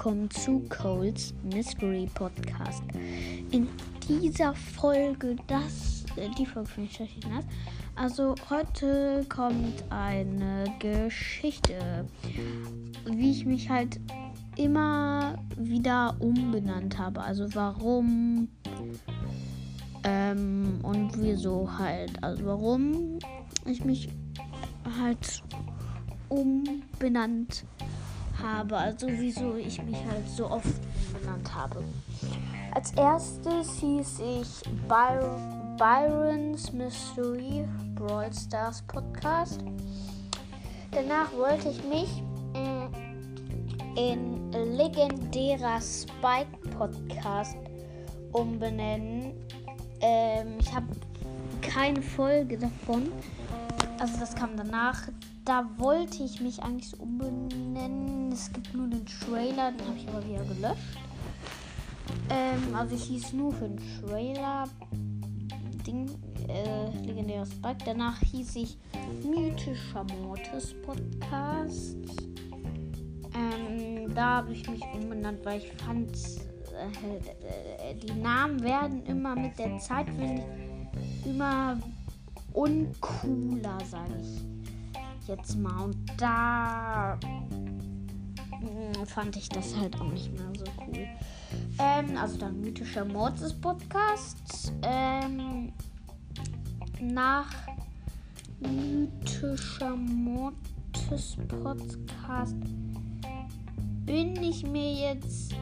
willkommen zu Coles Mystery Podcast. In dieser Folge, das, äh, die Folge richtig nice. Also heute kommt eine Geschichte, wie ich mich halt immer wieder umbenannt habe. Also warum ähm, und wieso halt. Also warum ich mich halt umbenannt habe. Also wieso ich mich halt so oft umbenannt habe. Als erstes hieß ich By Byron's Mystery Brawl Stars Podcast. Danach wollte ich mich in legendärer Spike Podcast umbenennen. Ähm, ich habe keine Folge davon. Also das kam danach. Da wollte ich mich eigentlich so umbenennen. Es gibt nur den Trailer, den habe ich aber wieder gelöscht. Ähm, also ich hieß nur für den Trailer Ding, äh, legendärer Spike. Danach hieß ich Mythischer Mortis Podcast. Ähm, da habe ich mich umbenannt, weil ich fand, äh, äh, die Namen werden immer mit der Zeit, finde ich, immer uncooler, sage ich jetzt mal. Und da mh, fand ich das halt auch nicht mehr so cool. Ähm, also dann mythischer Mordes Podcast. Ähm, nach mythischer Mordes Podcast bin ich mir jetzt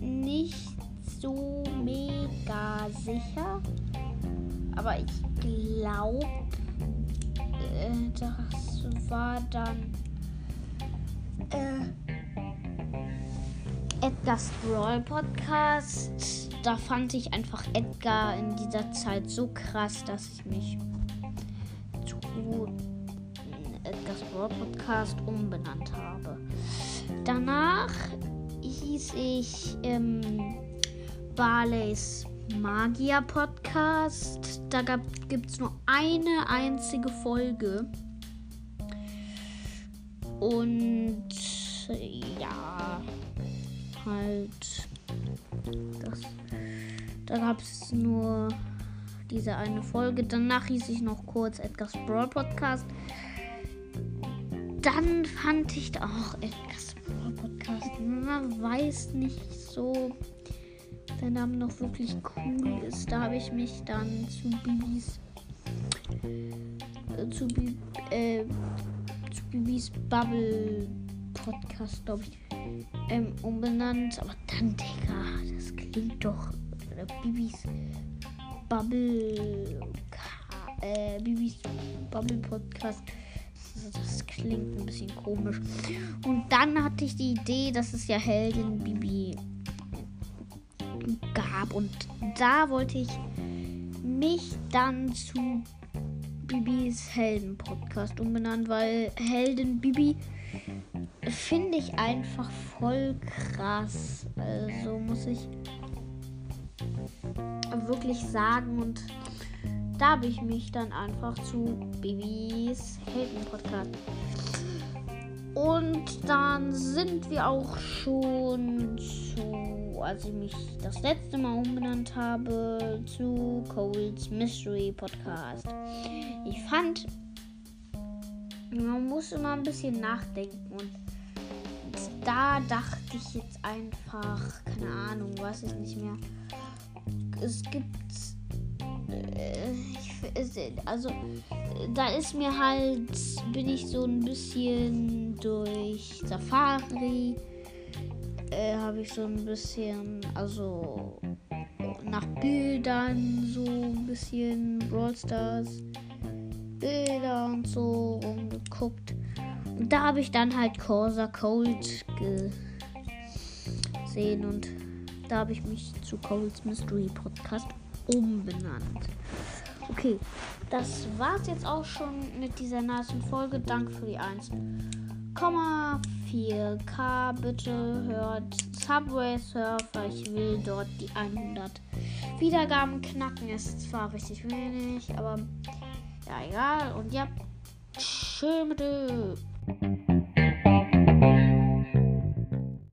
nicht so mega sicher. Aber ich glaube, äh, das war dann äh, Edgar's Brawl Podcast. Da fand ich einfach Edgar in dieser Zeit so krass, dass ich mich zu Edgar's Brawl Podcast umbenannt habe. Danach hieß ich ähm, Barleys Magier Podcast. Da gibt es nur eine einzige Folge. Und ja, halt das. Da gab es nur diese eine Folge. Danach hieß ich noch kurz Edgar's Brawl Podcast. Dann fand ich auch Edgar's Brawl Podcast. Man weiß nicht so der Name noch wirklich cool ist. Da habe ich mich dann zu Bibis äh, zu, Bi äh, zu Bibis Bubble Podcast, glaube ich, ähm, umbenannt. Aber dann, Digga, das klingt doch äh, Bibis Bubble äh, Bibis Bubble Podcast. Das klingt ein bisschen komisch. Und dann hatte ich die Idee, dass es ja Heldin Bibi gab. Und da wollte ich mich dann zu Bibis Helden Podcast umbenannt, weil Helden Bibi finde ich einfach voll krass. Also muss ich wirklich sagen und da habe ich mich dann einfach zu Bibis Helden Podcast. Und dann sind wir auch schon zu als ich mich das letzte Mal umbenannt habe, zu Coles Mystery Podcast. Ich fand, man muss immer ein bisschen nachdenken und da dachte ich jetzt einfach, keine Ahnung, weiß ich nicht mehr. Es gibt, äh, also da ist mir halt, bin ich so ein bisschen durch Safari äh, habe ich so ein bisschen, also nach Bildern so ein bisschen Brawl Stars Bilder und so rumgeguckt. Und da habe ich dann halt Corsa Cold gesehen und da habe ich mich zu Colds Mystery Podcast umbenannt. Okay, das war's jetzt auch schon mit dieser nächsten Folge. Danke für die 1,4K. Bitte hört Subway Surfer. Ich will dort die 100 Wiedergaben knacken. Ist zwar richtig wenig, aber ja, egal. Und ja, tschüss.